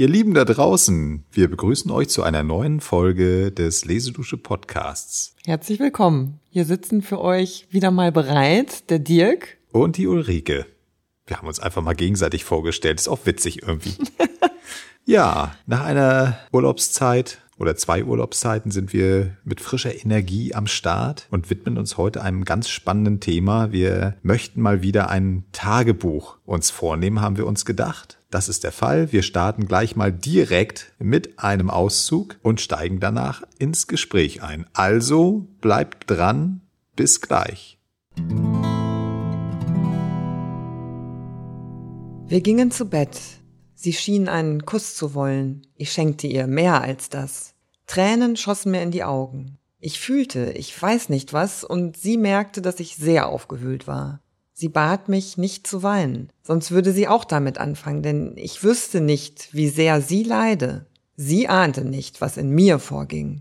Ihr Lieben da draußen, wir begrüßen euch zu einer neuen Folge des Lesedusche Podcasts. Herzlich willkommen. Hier sitzen für euch wieder mal bereit der Dirk und die Ulrike. Wir haben uns einfach mal gegenseitig vorgestellt, ist auch witzig irgendwie. ja, nach einer Urlaubszeit oder zwei Urlaubszeiten sind wir mit frischer Energie am Start und widmen uns heute einem ganz spannenden Thema. Wir möchten mal wieder ein Tagebuch uns vornehmen, haben wir uns gedacht. Das ist der Fall. Wir starten gleich mal direkt mit einem Auszug und steigen danach ins Gespräch ein. Also bleibt dran. Bis gleich. Wir gingen zu Bett. Sie schien einen Kuss zu wollen. Ich schenkte ihr mehr als das. Tränen schossen mir in die Augen. Ich fühlte, ich weiß nicht was, und sie merkte, dass ich sehr aufgewühlt war. Sie bat mich, nicht zu weinen, sonst würde sie auch damit anfangen, denn ich wüsste nicht, wie sehr sie leide. Sie ahnte nicht, was in mir vorging.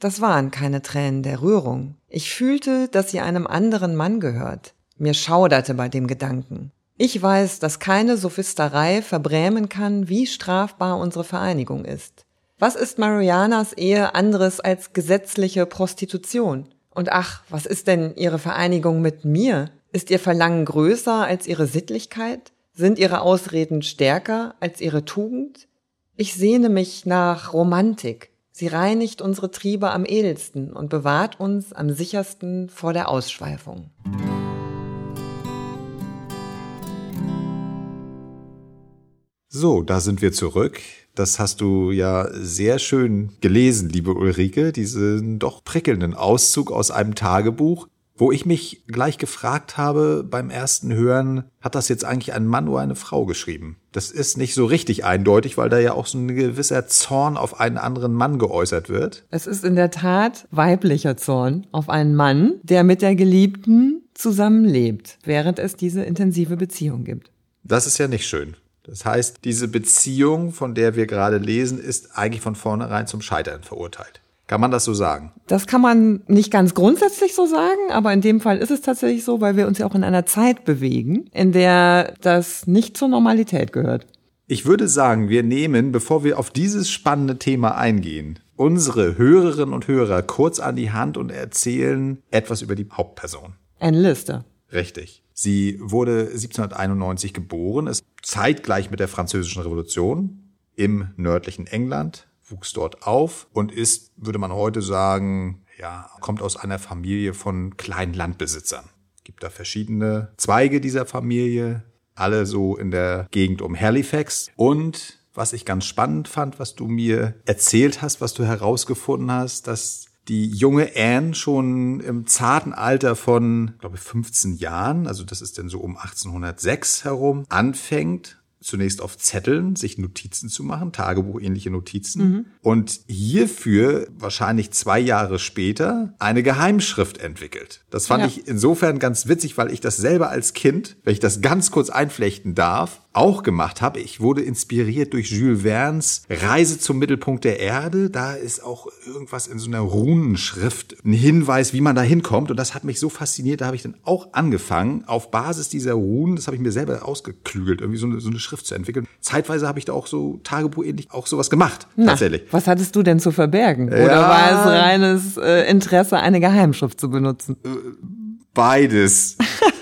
Das waren keine Tränen der Rührung. Ich fühlte, dass sie einem anderen Mann gehört. Mir schauderte bei dem Gedanken. Ich weiß, dass keine Sophisterei verbrämen kann, wie strafbar unsere Vereinigung ist. Was ist Marianas Ehe anderes als gesetzliche Prostitution? Und ach, was ist denn ihre Vereinigung mit mir? Ist ihr Verlangen größer als ihre Sittlichkeit? Sind ihre Ausreden stärker als ihre Tugend? Ich sehne mich nach Romantik. Sie reinigt unsere Triebe am edelsten und bewahrt uns am sichersten vor der Ausschweifung. So, da sind wir zurück. Das hast du ja sehr schön gelesen, liebe Ulrike, diesen doch prickelnden Auszug aus einem Tagebuch, wo ich mich gleich gefragt habe beim ersten Hören, hat das jetzt eigentlich ein Mann oder eine Frau geschrieben? Das ist nicht so richtig eindeutig, weil da ja auch so ein gewisser Zorn auf einen anderen Mann geäußert wird. Es ist in der Tat weiblicher Zorn auf einen Mann, der mit der Geliebten zusammenlebt, während es diese intensive Beziehung gibt. Das ist ja nicht schön. Das heißt, diese Beziehung, von der wir gerade lesen, ist eigentlich von vornherein zum Scheitern verurteilt. Kann man das so sagen? Das kann man nicht ganz grundsätzlich so sagen, aber in dem Fall ist es tatsächlich so, weil wir uns ja auch in einer Zeit bewegen, in der das nicht zur Normalität gehört. Ich würde sagen, wir nehmen, bevor wir auf dieses spannende Thema eingehen, unsere Hörerinnen und Hörer kurz an die Hand und erzählen etwas über die Hauptperson. Eine Liste. Richtig. Sie wurde 1791 geboren, ist zeitgleich mit der Französischen Revolution im nördlichen England, wuchs dort auf und ist, würde man heute sagen, ja, kommt aus einer Familie von kleinen Landbesitzern. Gibt da verschiedene Zweige dieser Familie, alle so in der Gegend um Halifax und was ich ganz spannend fand, was du mir erzählt hast, was du herausgefunden hast, dass die junge Anne schon im zarten Alter von, glaube ich, 15 Jahren, also das ist dann so um 1806 herum, anfängt, zunächst auf Zetteln sich Notizen zu machen, Tagebuchähnliche Notizen. Mhm. Und hierfür wahrscheinlich zwei Jahre später eine Geheimschrift entwickelt. Das fand ja. ich insofern ganz witzig, weil ich das selber als Kind, wenn ich das ganz kurz einflechten darf, auch gemacht habe. Ich wurde inspiriert durch Jules Verne's Reise zum Mittelpunkt der Erde. Da ist auch irgendwas in so einer Runenschrift, ein Hinweis, wie man da hinkommt. Und das hat mich so fasziniert. Da habe ich dann auch angefangen, auf Basis dieser Runen, das habe ich mir selber ausgeklügelt, irgendwie so eine, so eine Schrift zu entwickeln. Zeitweise habe ich da auch so tagebuchähnlich auch sowas gemacht, Na, tatsächlich. Was hattest du denn zu verbergen? Ja. Oder war es reines äh, Interesse, eine Geheimschrift zu benutzen? Äh, beides.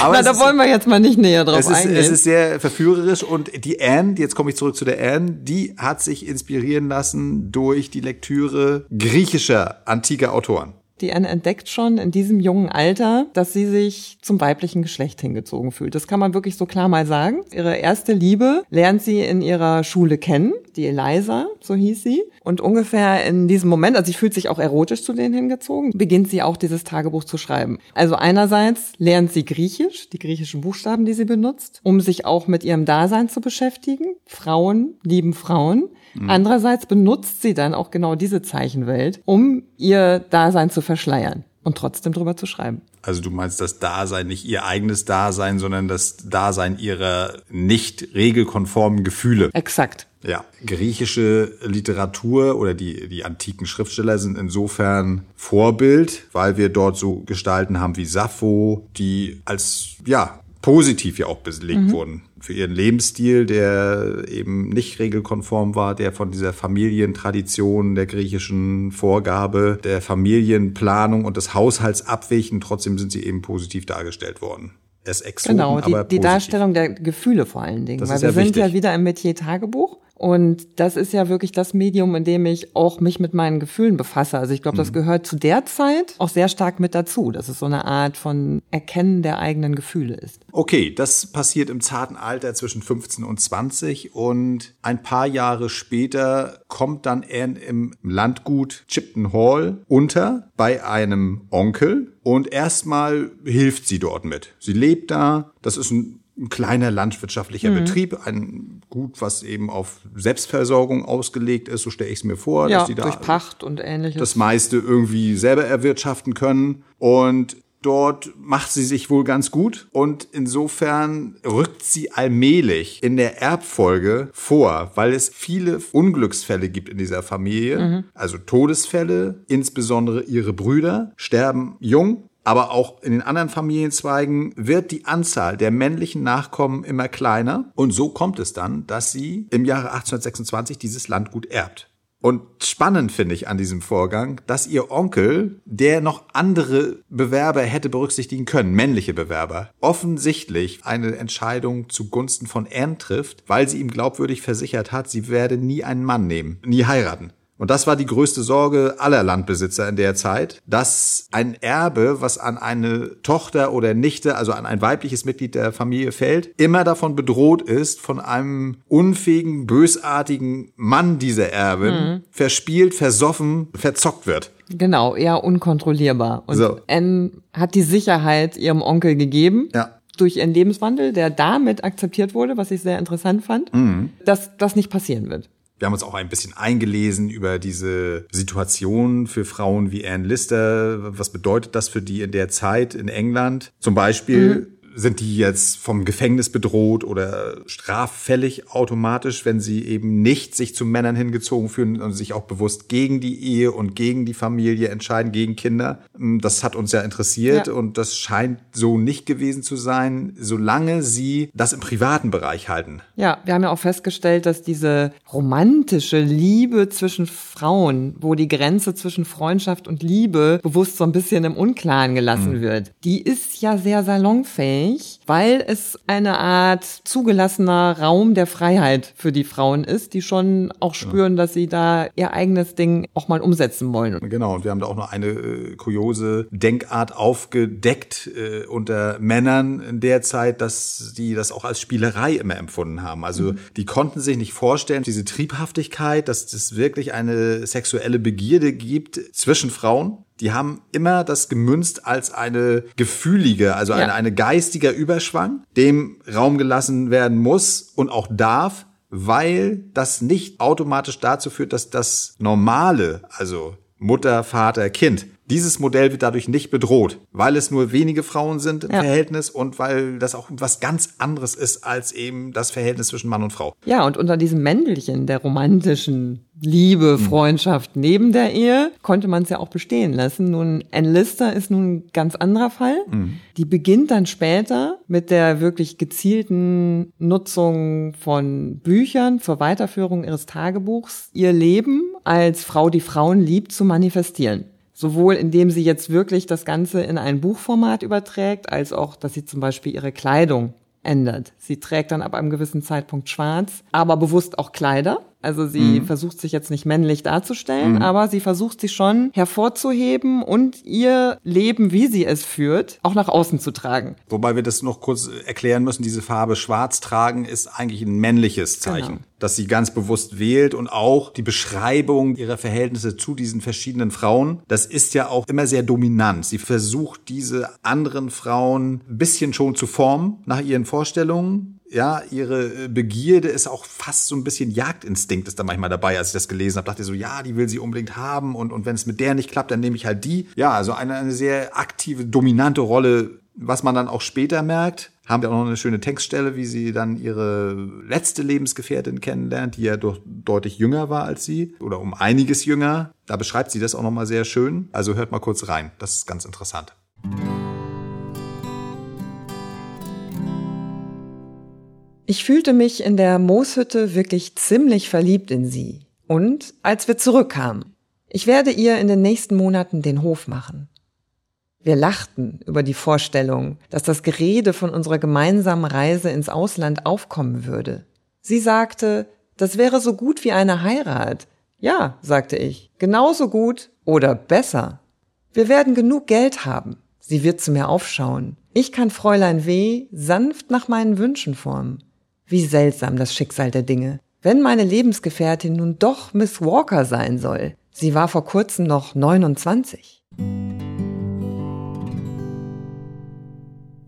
Aber Na, da wollen wir jetzt mal nicht näher drauf es ist, eingehen. Es ist sehr verführerisch und die Anne, jetzt komme ich zurück zu der Anne, die hat sich inspirieren lassen durch die Lektüre griechischer antiker Autoren. Die Anne entdeckt schon in diesem jungen Alter, dass sie sich zum weiblichen Geschlecht hingezogen fühlt. Das kann man wirklich so klar mal sagen. Ihre erste Liebe lernt sie in ihrer Schule kennen, die Eliza, so hieß sie. Und ungefähr in diesem Moment, also sie fühlt sich auch erotisch zu denen hingezogen, beginnt sie auch dieses Tagebuch zu schreiben. Also einerseits lernt sie Griechisch, die griechischen Buchstaben, die sie benutzt, um sich auch mit ihrem Dasein zu beschäftigen. Frauen lieben Frauen. Mhm. Andererseits benutzt sie dann auch genau diese Zeichenwelt, um ihr Dasein zu verschleiern und trotzdem drüber zu schreiben. Also du meinst das Dasein, nicht ihr eigenes Dasein, sondern das Dasein ihrer nicht regelkonformen Gefühle. Exakt. Ja, griechische Literatur oder die, die antiken Schriftsteller sind insofern Vorbild, weil wir dort so Gestalten haben wie Sappho, die als, ja, positiv ja auch belegt mhm. wurden für ihren Lebensstil, der eben nicht regelkonform war, der von dieser Familientradition, der griechischen Vorgabe, der Familienplanung und des Haushalts abwichen. Trotzdem sind sie eben positiv dargestellt worden. Es Exoten, genau, die, aber die Darstellung der Gefühle vor allen Dingen. Das weil wir ja sind wichtig. ja wieder im Metier Tagebuch. Und das ist ja wirklich das Medium, in dem ich auch mich mit meinen Gefühlen befasse. Also ich glaube, Mhm. das gehört zu der Zeit auch sehr stark mit dazu, dass es so eine Art von Erkennen der eigenen Gefühle ist. Okay, das passiert im zarten Alter zwischen 15 und 20 und ein paar Jahre später kommt dann Anne im Landgut Chipton Hall unter bei einem Onkel und erstmal hilft sie dort mit. Sie lebt da, das ist ein ein kleiner landwirtschaftlicher Betrieb, ein Gut, was eben auf Selbstversorgung ausgelegt ist, so stelle ich es mir vor, Ja, dass die da durch Pacht und ähnliches. das meiste irgendwie selber erwirtschaften können. Und dort macht sie sich wohl ganz gut. Und insofern rückt sie allmählich in der Erbfolge vor, weil es viele Unglücksfälle gibt in dieser Familie. Also Todesfälle, insbesondere ihre Brüder sterben jung. Aber auch in den anderen Familienzweigen wird die Anzahl der männlichen Nachkommen immer kleiner. Und so kommt es dann, dass sie im Jahre 1826 dieses Landgut erbt. Und spannend finde ich an diesem Vorgang, dass ihr Onkel, der noch andere Bewerber hätte berücksichtigen können, männliche Bewerber, offensichtlich eine Entscheidung zugunsten von Anne trifft, weil sie ihm glaubwürdig versichert hat, sie werde nie einen Mann nehmen, nie heiraten. Und das war die größte Sorge aller Landbesitzer in der Zeit, dass ein Erbe, was an eine Tochter oder Nichte, also an ein weibliches Mitglied der Familie fällt, immer davon bedroht ist, von einem unfähigen, bösartigen Mann dieser Erbin verspielt, versoffen, verzockt wird. Genau, eher unkontrollierbar. Und So. Anne hat die Sicherheit ihrem Onkel gegeben. Ja. Durch ihren Lebenswandel, der damit akzeptiert wurde, was ich sehr interessant fand, Mhm. dass das nicht passieren wird. Wir haben uns auch ein bisschen eingelesen über diese Situation für Frauen wie Anne Lister. Was bedeutet das für die in der Zeit in England? Zum Beispiel sind die jetzt vom Gefängnis bedroht oder straffällig automatisch, wenn sie eben nicht sich zu Männern hingezogen fühlen und sich auch bewusst gegen die Ehe und gegen die Familie entscheiden, gegen Kinder. Das hat uns ja interessiert Ja. und das scheint so nicht gewesen zu sein, solange sie das im privaten Bereich halten. Ja, wir haben ja auch festgestellt, dass diese romantische Liebe zwischen Frauen, wo die Grenze zwischen Freundschaft und Liebe bewusst so ein bisschen im Unklaren gelassen wird, die ist ja sehr salonfähig, weil es eine Art zugelassener Raum der Freiheit für die Frauen ist, die schon auch spüren, dass sie da ihr eigenes Ding auch mal umsetzen wollen. Genau, und wir haben da auch noch eine äh, kuriose Denkart aufgedeckt äh, unter Männern in der Zeit, dass die das auch als Spielerei immer empfunden haben. Also die konnten sich nicht vorstellen, diese Triebhaftigkeit, dass es wirklich eine sexuelle Begierde gibt zwischen Frauen. Die haben immer das gemünzt als eine gefühlige, also Ja. eine, eine geistiger Überschwang, dem Raum gelassen werden muss und auch darf, weil das nicht automatisch dazu führt, dass das Normale, also Mutter, Vater, Kind, dieses Modell wird dadurch nicht bedroht, weil es nur wenige Frauen sind im Ja. Verhältnis und weil das auch was ganz anderes ist als eben das Verhältnis zwischen Mann und Frau. Ja, und unter diesem Mäntelchen der romantischen Liebe, Freundschaft neben der Ehe konnte man es ja auch bestehen lassen. Nun, Anne Lister ist nun ein ganz anderer Fall. Die beginnt dann später mit der wirklich gezielten Nutzung von Büchern zur Weiterführung ihres Tagebuchs, ihr Leben als Frau, die Frauen liebt, zu manifestieren. Sowohl indem sie jetzt wirklich das Ganze in ein Buchformat überträgt, als auch, dass sie zum Beispiel ihre Kleidung ändert. Sie trägt dann ab einem gewissen Zeitpunkt schwarz, aber bewusst auch Kleider. Also sie versucht sich jetzt nicht männlich darzustellen, aber sie versucht sich schon hervorzuheben und ihr Leben, wie sie es führt, auch nach außen zu tragen. Wobei wir das noch kurz erklären müssen, diese Farbe schwarz tragen ist eigentlich ein männliches Zeichen, Genau. das sie ganz bewusst wählt und auch die Beschreibung ihrer Verhältnisse zu diesen verschiedenen Frauen, das ist ja auch immer sehr dominant. Sie versucht diese anderen Frauen ein bisschen schon zu formen nach ihren Vorstellungen. Ja, ihre äh, Begierde ist auch fast so ein bisschen Jagdinstinkt ist da manchmal dabei. Als ich das gelesen habe, dachte ich so, ja, die will sie unbedingt haben und, und wenn es mit der nicht klappt, dann nehme ich halt die. Ja, also eine, eine sehr aktive, dominante Rolle, was man dann auch später merkt. Haben wir auch noch eine schöne Textstelle, wie sie dann ihre letzte Lebensgefährtin kennenlernt, die ja doch deutlich jünger war als sie oder um einiges jünger. Da beschreibt sie das auch noch mal sehr schön. Also hört mal kurz rein. Das ist ganz interessant. Ich fühlte mich in der Mooshütte wirklich ziemlich verliebt in sie. Und als wir zurückkamen. Ich werde ihr in den nächsten Monaten den Hof machen. Wir lachten über die Vorstellung, dass das Gerede von unserer gemeinsamen Reise ins Ausland aufkommen würde. Sie sagte, das wäre so gut wie eine Heirat. Ja, sagte ich, genauso gut oder besser. Wir werden genug Geld haben. Sie wird zu mir aufschauen. Ich kann Fräulein W. sanft nach meinen Wünschen formen. Wie seltsam das Schicksal der Dinge. Wenn meine Lebensgefährtin nun doch Miss Walker sein soll. Sie war vor kurzem noch 29.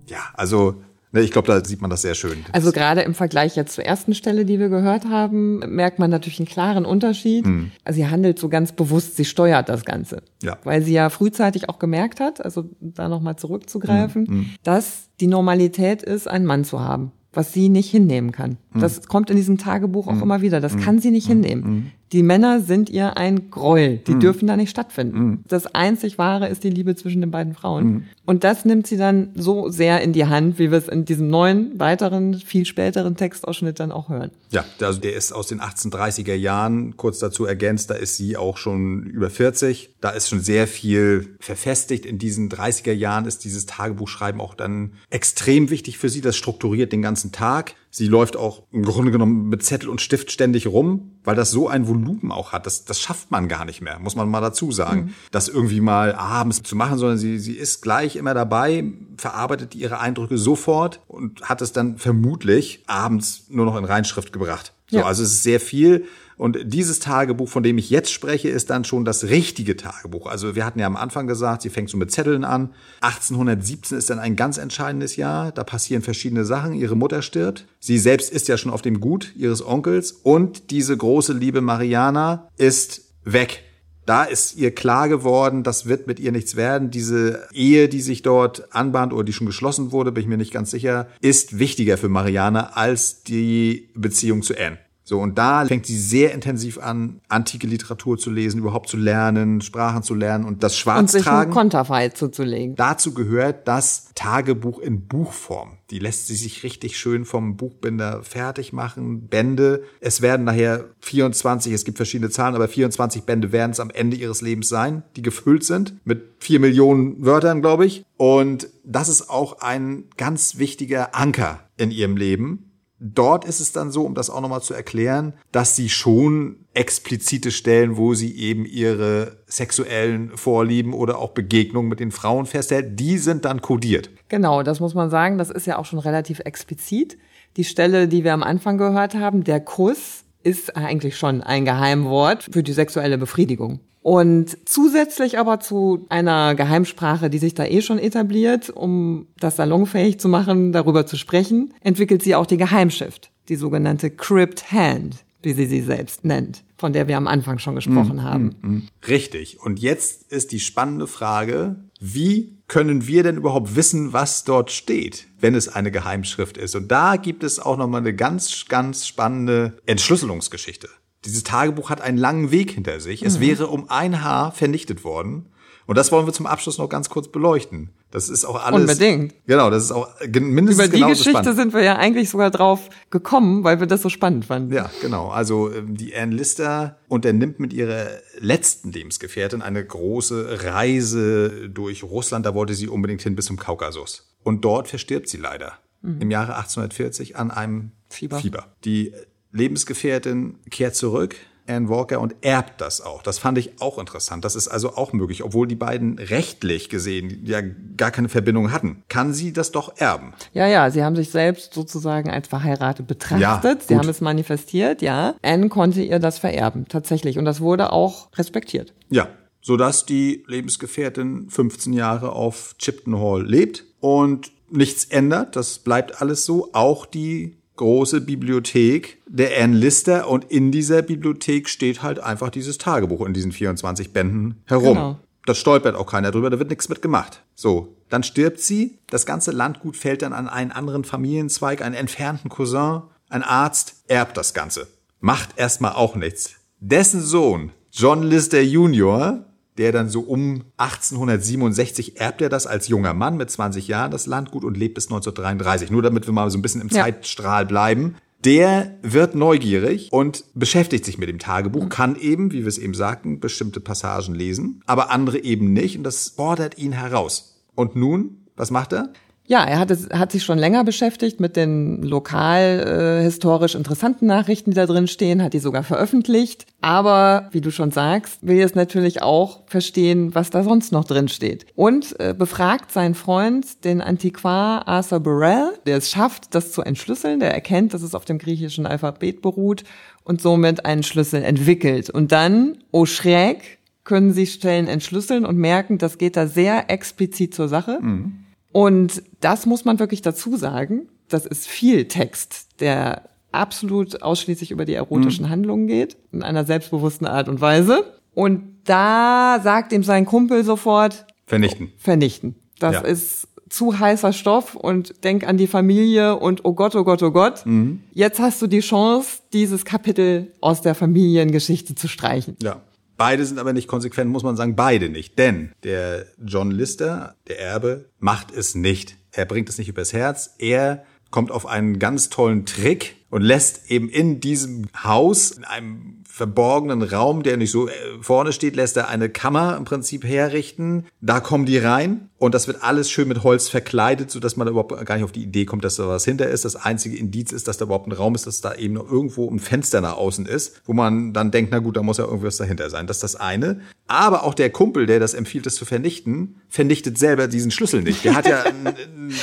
Ja, also ne, ich glaube, da sieht man das sehr schön. Also gerade im Vergleich jetzt zur ersten Stelle, die wir gehört haben, merkt man natürlich einen klaren Unterschied. Mhm. Also sie handelt so ganz bewusst, sie steuert das Ganze. Ja. Weil sie ja frühzeitig auch gemerkt hat, also da nochmal zurückzugreifen, mhm. dass die Normalität ist, einen Mann zu haben was sie nicht hinnehmen kann. Mhm. Das kommt in diesem Tagebuch auch mhm. immer wieder. Das mhm. kann sie nicht hinnehmen. Die Männer sind ihr ein Gräuel. Die dürfen da nicht stattfinden. Das einzig Wahre ist die Liebe zwischen den beiden Frauen. Und das nimmt sie dann so sehr in die Hand, wie wir es in diesem neuen, weiteren, viel späteren Textausschnitt dann auch hören. Ja, also der ist aus den 1830er Jahren, kurz dazu ergänzt, da ist sie auch schon über 40. Da ist schon sehr viel verfestigt. In diesen 30er Jahren ist dieses Tagebuchschreiben auch dann extrem wichtig für sie. Das strukturiert den ganzen Tag. Sie läuft auch im Grunde genommen mit Zettel und Stift ständig rum, weil das so ein Volumen auch hat. Das, das schafft man gar nicht mehr, muss man mal dazu sagen. Mhm. Das irgendwie mal abends zu machen, sondern sie, sie ist gleich immer dabei, verarbeitet ihre Eindrücke sofort und hat es dann vermutlich abends nur noch in Reinschrift gebracht. So, ja. Also es ist sehr viel. Und dieses Tagebuch, von dem ich jetzt spreche, ist dann schon das richtige Tagebuch. Also wir hatten ja am Anfang gesagt, sie fängt so mit Zetteln an. 1817 ist dann ein ganz entscheidendes Jahr. Da passieren verschiedene Sachen. Ihre Mutter stirbt. Sie selbst ist ja schon auf dem Gut ihres Onkels. Und diese große Liebe Mariana ist weg. Da ist ihr klar geworden, das wird mit ihr nichts werden. Diese Ehe, die sich dort anbahnt oder die schon geschlossen wurde, bin ich mir nicht ganz sicher, ist wichtiger für Mariana als die Beziehung zu Anne. So, und da fängt sie sehr intensiv an, antike Literatur zu lesen, überhaupt zu lernen, Sprachen zu lernen und das Schwarztragen. Und sich Konterfei zuzulegen. Dazu gehört das Tagebuch in Buchform. Die lässt sie sich richtig schön vom Buchbinder fertig machen. Bände. Es werden nachher 24, es gibt verschiedene Zahlen, aber 24 Bände werden es am Ende ihres Lebens sein, die gefüllt sind mit vier Millionen Wörtern, glaube ich. Und das ist auch ein ganz wichtiger Anker in ihrem Leben Dort ist es dann so, um das auch nochmal zu erklären, dass sie schon explizite Stellen, wo sie eben ihre sexuellen Vorlieben oder auch Begegnungen mit den Frauen festhält, die sind dann kodiert. Genau, das muss man sagen, das ist ja auch schon relativ explizit. Die Stelle, die wir am Anfang gehört haben, der Kuss, ist eigentlich schon ein Geheimwort für die sexuelle Befriedigung. Und zusätzlich aber zu einer Geheimsprache, die sich da eh schon etabliert, um das salonfähig zu machen, darüber zu sprechen, entwickelt sie auch die Geheimschrift, die sogenannte Crypt Hand, wie sie sie selbst nennt, von der wir am Anfang schon gesprochen mm, haben. Mm, mm. Richtig. Und jetzt ist die spannende Frage, wie können wir denn überhaupt wissen, was dort steht, wenn es eine Geheimschrift ist? Und da gibt es auch nochmal eine ganz, ganz spannende Entschlüsselungsgeschichte. Dieses Tagebuch hat einen langen Weg hinter sich. Mhm. Es wäre um ein Haar vernichtet worden. Und das wollen wir zum Abschluss noch ganz kurz beleuchten. Das ist auch alles. Unbedingt. Genau, das ist auch mindestens Über die Geschichte spannend. sind wir ja eigentlich sogar drauf gekommen, weil wir das so spannend fanden. Ja, genau. Also ähm, die Anne Lister unternimmt mit ihrer letzten Lebensgefährtin eine große Reise durch Russland. Da wollte sie unbedingt hin bis zum Kaukasus. Und dort verstirbt sie leider. Mhm. Im Jahre 1840 an einem Fieber. Fieber. Die Lebensgefährtin kehrt zurück, Anne Walker, und erbt das auch. Das fand ich auch interessant. Das ist also auch möglich, obwohl die beiden rechtlich gesehen ja gar keine Verbindung hatten. Kann sie das doch erben? Ja, ja, sie haben sich selbst sozusagen als verheiratet betrachtet. Ja, sie haben es manifestiert, ja. Anne konnte ihr das vererben, tatsächlich. Und das wurde auch respektiert. Ja, sodass die Lebensgefährtin 15 Jahre auf Chipton Hall lebt und nichts ändert. Das bleibt alles so. Auch die große Bibliothek der Anne Lister und in dieser Bibliothek steht halt einfach dieses Tagebuch in diesen 24 Bänden herum. Genau. Das stolpert auch keiner drüber, da wird nichts mit gemacht. So, dann stirbt sie, das ganze Landgut fällt dann an einen anderen Familienzweig, einen entfernten Cousin, ein Arzt erbt das Ganze. Macht erstmal auch nichts. Dessen Sohn, John Lister Jr., der dann so um 1867 erbt er das als junger Mann mit 20 Jahren, das Landgut, und lebt bis 1933. Nur damit wir mal so ein bisschen im ja. Zeitstrahl bleiben. Der wird neugierig und beschäftigt sich mit dem Tagebuch, kann eben, wie wir es eben sagten, bestimmte Passagen lesen, aber andere eben nicht und das fordert ihn heraus. Und nun, was macht er? Ja, er hat, hat sich schon länger beschäftigt mit den lokal äh, historisch interessanten Nachrichten, die da drin stehen, hat die sogar veröffentlicht. Aber, wie du schon sagst, will jetzt natürlich auch verstehen, was da sonst noch drin steht. Und äh, befragt seinen Freund, den Antiquar Arthur Burrell, der es schafft, das zu entschlüsseln. Der erkennt, dass es auf dem griechischen Alphabet beruht und somit einen Schlüssel entwickelt. Und dann, oh schräg, können sie Stellen entschlüsseln und merken, das geht da sehr explizit zur Sache. Mhm. Und das muss man wirklich dazu sagen. Das ist viel Text, der absolut ausschließlich über die erotischen mhm. Handlungen geht, in einer selbstbewussten Art und Weise. Und da sagt ihm sein Kumpel sofort, vernichten. Vernichten. Das ja. ist zu heißer Stoff und denk an die Familie und oh Gott, oh Gott, oh Gott. Mhm. Jetzt hast du die Chance, dieses Kapitel aus der Familiengeschichte zu streichen. Ja. Beide sind aber nicht konsequent, muss man sagen, beide nicht. Denn der John Lister, der Erbe, macht es nicht. Er bringt es nicht übers Herz. Er kommt auf einen ganz tollen Trick und lässt eben in diesem Haus, in einem verborgenen Raum, der nicht so äh, vorne steht, lässt er eine Kammer im Prinzip herrichten. Da kommen die rein und das wird alles schön mit Holz verkleidet, so dass man überhaupt gar nicht auf die Idee kommt, dass da was hinter ist. Das einzige Indiz ist, dass da überhaupt ein Raum ist, dass da eben noch irgendwo ein Fenster nach außen ist, wo man dann denkt, na gut, da muss ja irgendwas dahinter sein. Das ist das eine. Aber auch der Kumpel, der das empfiehlt, das zu vernichten, vernichtet selber diesen Schlüssel nicht. Der hat ja eine,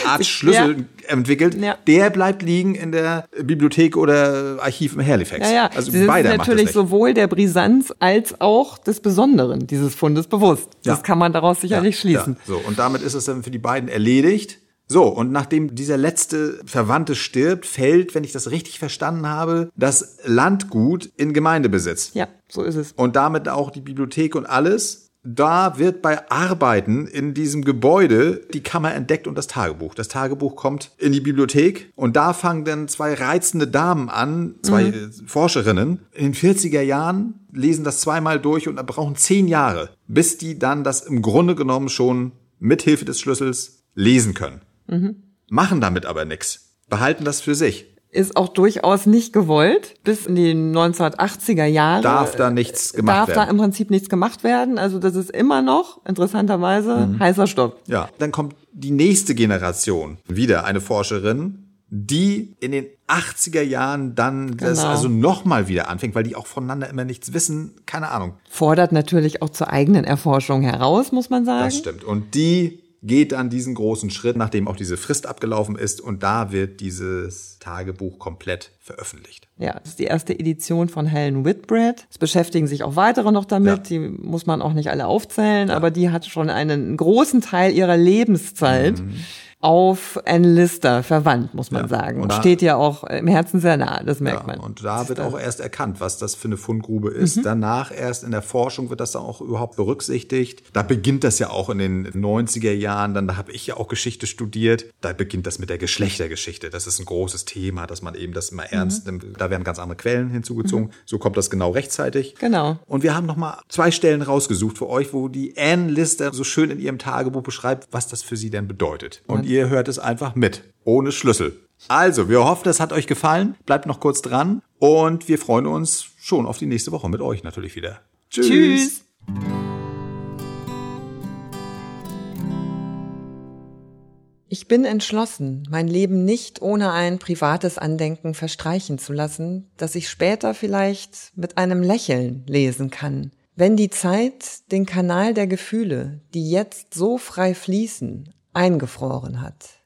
Art Schlüssel ja. entwickelt. Ja. Der bleibt liegen in der Bibliothek oder Archiv im Halifax. Ja, ja. Also Sie beide sind natürlich sowohl der Brisanz als auch des Besonderen dieses Fundes bewusst. Das kann man daraus sicherlich schließen. So, und damit ist es dann für die beiden erledigt. So, und nachdem dieser letzte Verwandte stirbt, fällt, wenn ich das richtig verstanden habe, das Landgut in Gemeindebesitz. Ja, so ist es. Und damit auch die Bibliothek und alles. Da wird bei Arbeiten in diesem Gebäude die Kammer entdeckt und das Tagebuch. Das Tagebuch kommt in die Bibliothek und da fangen dann zwei reizende Damen an, zwei mhm. Forscherinnen. In den 40er Jahren lesen das zweimal durch und brauchen zehn Jahre, bis die dann das im Grunde genommen schon mithilfe des Schlüssels lesen können. Mhm. Machen damit aber nichts. Behalten das für sich. Ist auch durchaus nicht gewollt. Bis in die 1980er Jahre. Darf da nichts gemacht darf werden. Darf da im Prinzip nichts gemacht werden. Also das ist immer noch, interessanterweise, mhm. heißer Stoff. Ja. Dann kommt die nächste Generation. Wieder eine Forscherin, die in den 80er Jahren dann genau. das also nochmal wieder anfängt, weil die auch voneinander immer nichts wissen, keine Ahnung. Fordert natürlich auch zur eigenen Erforschung heraus, muss man sagen. Das stimmt. Und die geht dann diesen großen Schritt, nachdem auch diese Frist abgelaufen ist und da wird dieses Tagebuch komplett veröffentlicht. Ja, das ist die erste Edition von Helen Whitbread. Es beschäftigen sich auch weitere noch damit, ja. die muss man auch nicht alle aufzählen, ja. aber die hat schon einen großen Teil ihrer Lebenszeit mhm auf Anne Lister verwandt, muss man ja, sagen. Und, da, steht ja auch im Herzen sehr nah, das merkt ja, man. Und da wird auch erst erkannt, was das für eine Fundgrube ist. Mhm. Danach erst in der Forschung wird das dann auch überhaupt berücksichtigt. Da beginnt das ja auch in den 90er Jahren, dann da habe ich ja auch Geschichte studiert. Da beginnt das mit der Geschlechtergeschichte. Das ist ein großes Thema, dass man eben das immer ernst mhm. nimmt. Da werden ganz andere Quellen hinzugezogen. Mhm. So kommt das genau rechtzeitig. Genau. Und wir haben nochmal zwei Stellen rausgesucht für euch, wo die Anne Lister so schön in ihrem Tagebuch beschreibt, was das für sie denn bedeutet. Und ihr hört es einfach mit, ohne Schlüssel. Also, wir hoffen, es hat euch gefallen. Bleibt noch kurz dran und wir freuen uns schon auf die nächste Woche mit euch natürlich wieder. Tschüss. Tschüss. Ich bin entschlossen, mein Leben nicht ohne ein privates Andenken verstreichen zu lassen, das ich später vielleicht mit einem Lächeln lesen kann. Wenn die Zeit den Kanal der Gefühle, die jetzt so frei fließen, eingefroren hat.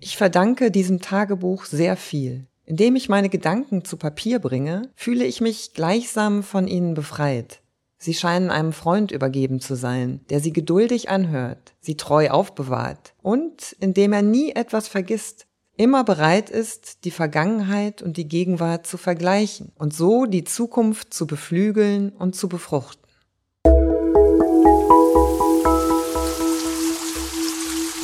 Ich verdanke diesem Tagebuch sehr viel. Indem ich meine Gedanken zu Papier bringe, fühle ich mich gleichsam von ihnen befreit. Sie scheinen einem Freund übergeben zu sein, der sie geduldig anhört, sie treu aufbewahrt und, indem er nie etwas vergisst, immer bereit ist, die Vergangenheit und die Gegenwart zu vergleichen und so die Zukunft zu beflügeln und zu befruchten.